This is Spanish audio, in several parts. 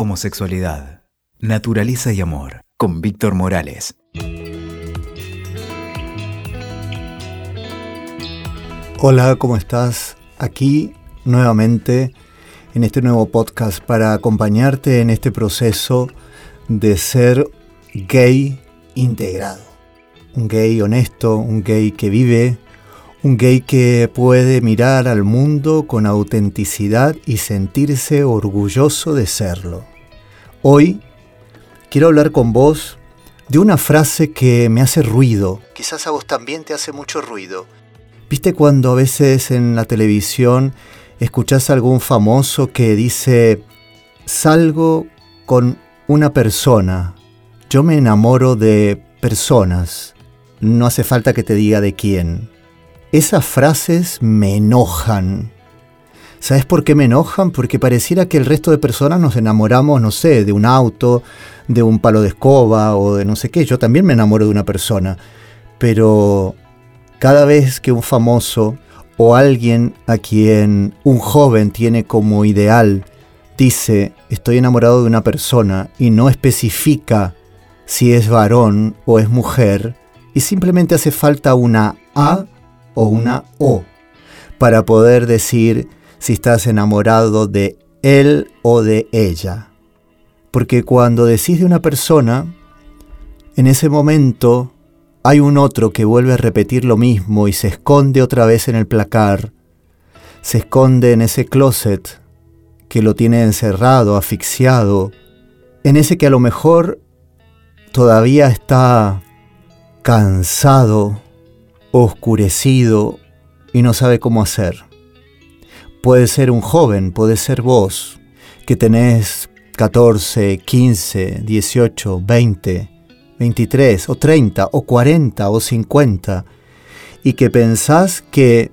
Homosexualidad, naturaleza y amor, con Víctor Morales. Hola, ¿cómo estás? Aquí nuevamente en este nuevo podcast para acompañarte en este proceso de ser gay integrado. Un gay honesto, un gay que vive, un gay que puede mirar al mundo con autenticidad y sentirse orgulloso de serlo. Hoy quiero hablar con vos de una frase que me hace ruido. Quizás a vos también te hace mucho ruido ¿Viste cuando a veces en la televisión escuchás a algún famoso que dice, salgo con una persona, yo me enamoro de personas, no hace falta que te diga de quién? Esas frases me enojan. ¿Sabes por qué me enojan? Porque pareciera que el resto de personas nos enamoramos, no sé, de un auto, de un palo de escoba o de no sé qué. Yo también me enamoro de una persona. Pero cada vez que un famoso o alguien a quien un joven tiene como ideal dice estoy enamorado de una persona y no especifica si es varón o es mujer, y simplemente hace falta una A o una O para poder decir si estás enamorado de él o de ella. Porque cuando decís de una persona, en ese momento hay un otro que vuelve a repetir lo mismo y se esconde otra vez en el placar, se esconde en ese closet que lo tiene encerrado, asfixiado, en ese que a lo mejor todavía está cansado, oscurecido y no sabe cómo hacer. Puede ser un joven, puede ser vos, que tenés 14, 15, 18, 20, 23 o 30 o 40 o 50 y que pensás que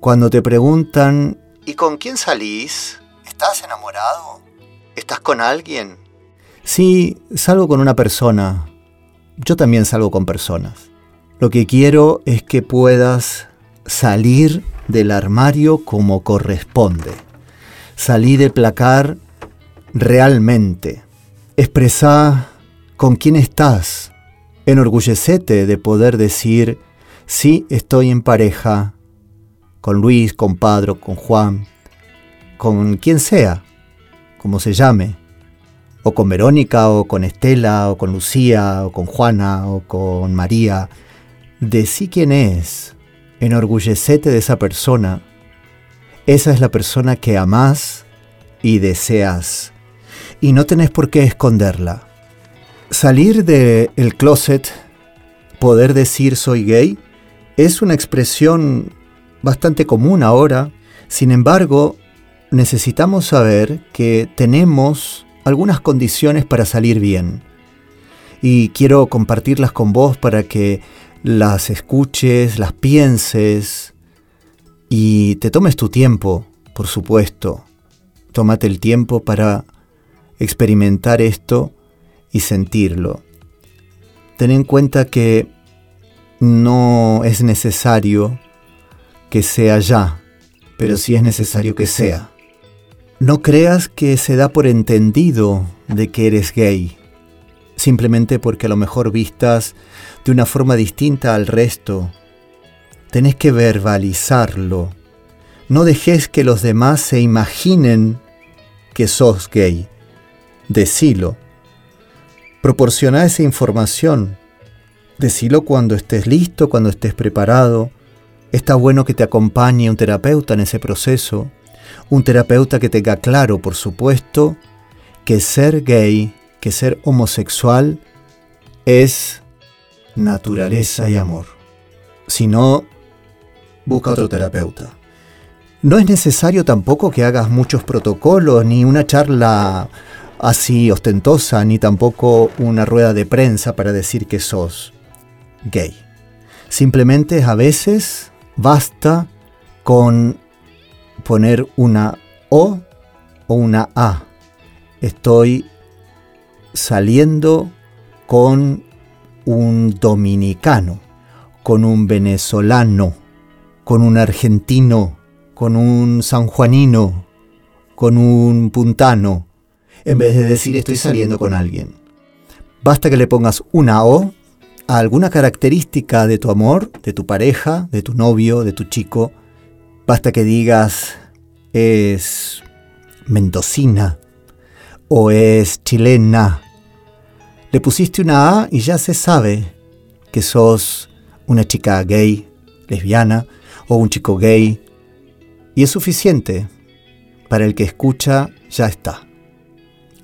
cuando te preguntan ¿y con quién salís? ¿Estás enamorado? ¿Estás con alguien? Sí, salgo con una persona. Yo también salgo con personas. Lo que quiero es que puedas salir del armario como corresponde. Salir de placar realmente. Expresar con quién estás. Enorgullecete de poder decir, sí, estoy en pareja con Luis, con Padro, con Juan, con quien sea, como se llame, o con Verónica, o con Estela, o con Lucía, o con Juana, o con María. Decí quién es, enorgullecete de esa persona. Esa es la persona que amás y deseas, y no tenés por qué esconderla. Salir del el closet, poder decir soy gay, es una expresión bastante común ahora. Sin embargo, necesitamos saber que tenemos algunas condiciones para salir bien. Y quiero compartirlas con vos para que las escuches, las pienses y te tomes tu tiempo, por supuesto. Tómate el tiempo para experimentar esto y sentirlo. Ten en cuenta que no es necesario que sea ya, pero sí es necesario que sea. No creas que se da por entendido de que eres gay, simplemente porque a lo mejor vistas de una forma distinta al resto. Tenés que verbalizarlo. No dejes que los demás se imaginen que sos gay. Decilo. Proporciona esa información. Decilo cuando estés listo, cuando estés preparado. Está bueno que te acompañe un terapeuta en ese proceso. Un terapeuta que tenga claro, por supuesto, que ser gay, que ser homosexual es naturaleza y amor. Si no, busca otro terapeuta. No es necesario tampoco que hagas muchos protocolos ni una charla así ostentosa ni tampoco una rueda de prensa para decir que sos gay. Simplemente a veces basta con poner una O o una A. Estoy saliendo con un dominicano, con un venezolano, con un argentino, con un sanjuanino, con un puntano, en vez de decir estoy saliendo con alguien. Basta que le pongas una O a alguna característica de tu amor, de tu pareja, de tu novio, de tu chico. Basta que digas es mendocina o es chilena. Le pusiste una A y ya se sabe que sos una chica gay, lesbiana o un chico gay. Y es suficiente. Para el que escucha, ya está.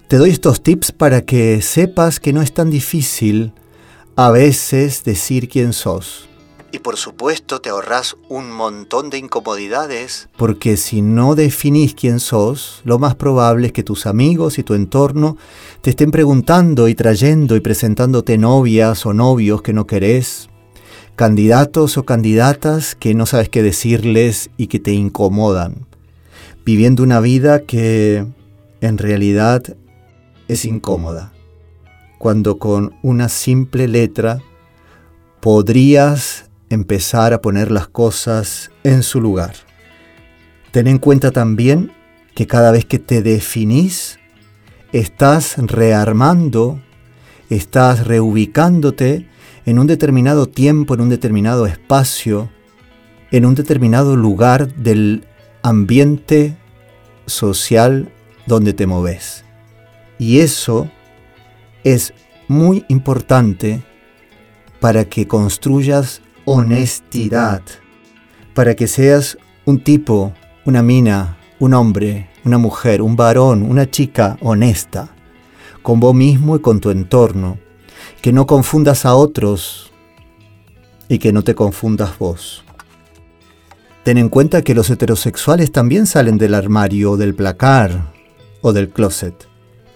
Te doy estos tips para que sepas que no es tan difícil a veces decir quién sos. Y por supuesto te ahorras un montón de incomodidades, porque si no definís quién sos, lo más probable es que tus amigos y tu entorno te estén preguntando y trayendo y presentándote novias o novios que no querés, candidatos o candidatas que no sabes qué decirles y que te incomodan, viviendo una vida que en realidad es incómoda, cuando con una simple letra podrías empezar a poner las cosas en su lugar. Ten en cuenta también que cada vez que te definís, estás rearmando, estás reubicándote en un determinado tiempo, en un determinado espacio, en un determinado lugar del ambiente social donde te moves. Y eso es muy importante para que construyas honestidad, para que seas un tipo, una mina, un hombre, una mujer, un varón, una chica honesta, con vos mismo y con tu entorno, que no confundas a otros y que no te confundas vos. Ten en cuenta que los heterosexuales también salen del armario, del placar o del closet.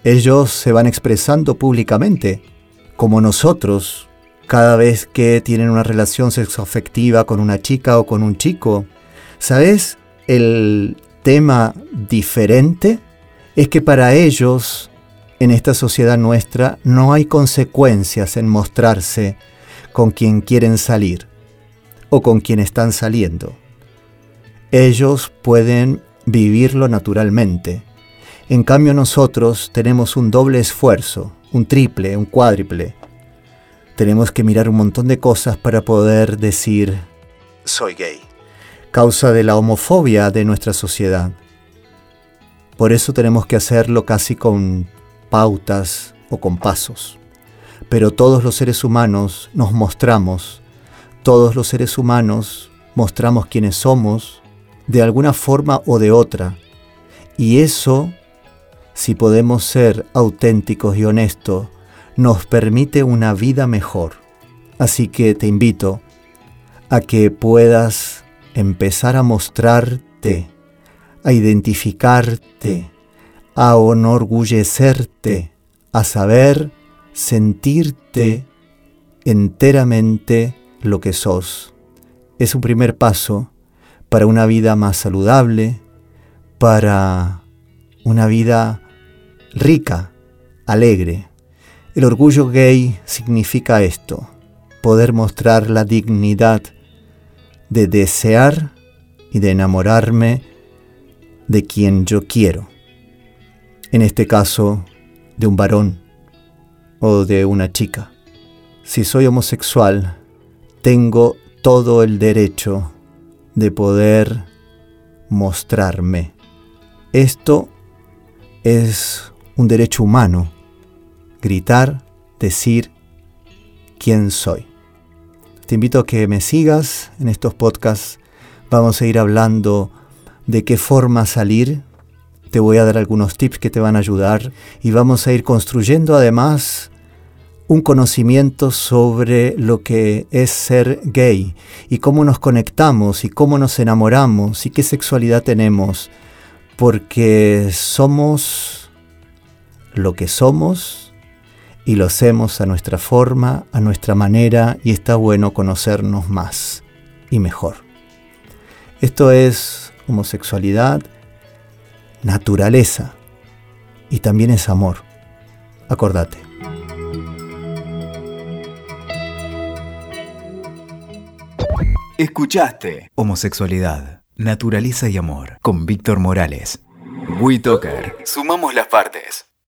Ellos se van expresando públicamente, como nosotros cada vez que tienen una relación sexoafectiva con una chica o con un chico. ¿Sabes? El tema diferente es que para ellos, en esta sociedad nuestra, no hay consecuencias en mostrarse con quien quieren salir o con quien están saliendo. Ellos pueden vivirlo naturalmente. En cambio nosotros tenemos un doble esfuerzo, un triple, un cuádruple tenemos que mirar un montón de cosas para poder decir soy gay. Causa de la homofobia de nuestra sociedad. Por eso tenemos que hacerlo casi con pautas o con pasos. Pero todos los seres humanos nos mostramos, todos los seres humanos mostramos quiénes somos de alguna forma o de otra. Y eso, si podemos ser auténticos y honestos, nos permite una vida mejor. Así que te invito a que puedas empezar a mostrarte, a identificarte, a enorgullecerte, a saber sentirte enteramente lo que sos. Es un primer paso para una vida más saludable, para una vida rica, alegre. El orgullo gay significa esto, poder mostrar la dignidad de desear y de enamorarme de quien yo quiero. En este caso, de un varón o de una chica. Si soy homosexual, tengo todo el derecho de poder mostrarme. Esto es un derecho humano gritar, decir quién soy. Te invito a que me sigas en estos podcasts. Vamos a ir hablando de qué forma salir. Te voy a dar algunos tips que te van a ayudar y vamos a ir construyendo además un conocimiento sobre lo que es ser gay y cómo nos conectamos y cómo nos enamoramos y qué sexualidad tenemos, porque somos lo que somos y lo hacemos a nuestra forma, a nuestra manera y está bueno conocernos más y mejor. Esto es homosexualidad, naturaleza y también es amor. Acordate. Escuchaste Homosexualidad, Naturaleza y Amor con Víctor Morales. WeToker. Sumamos las partes.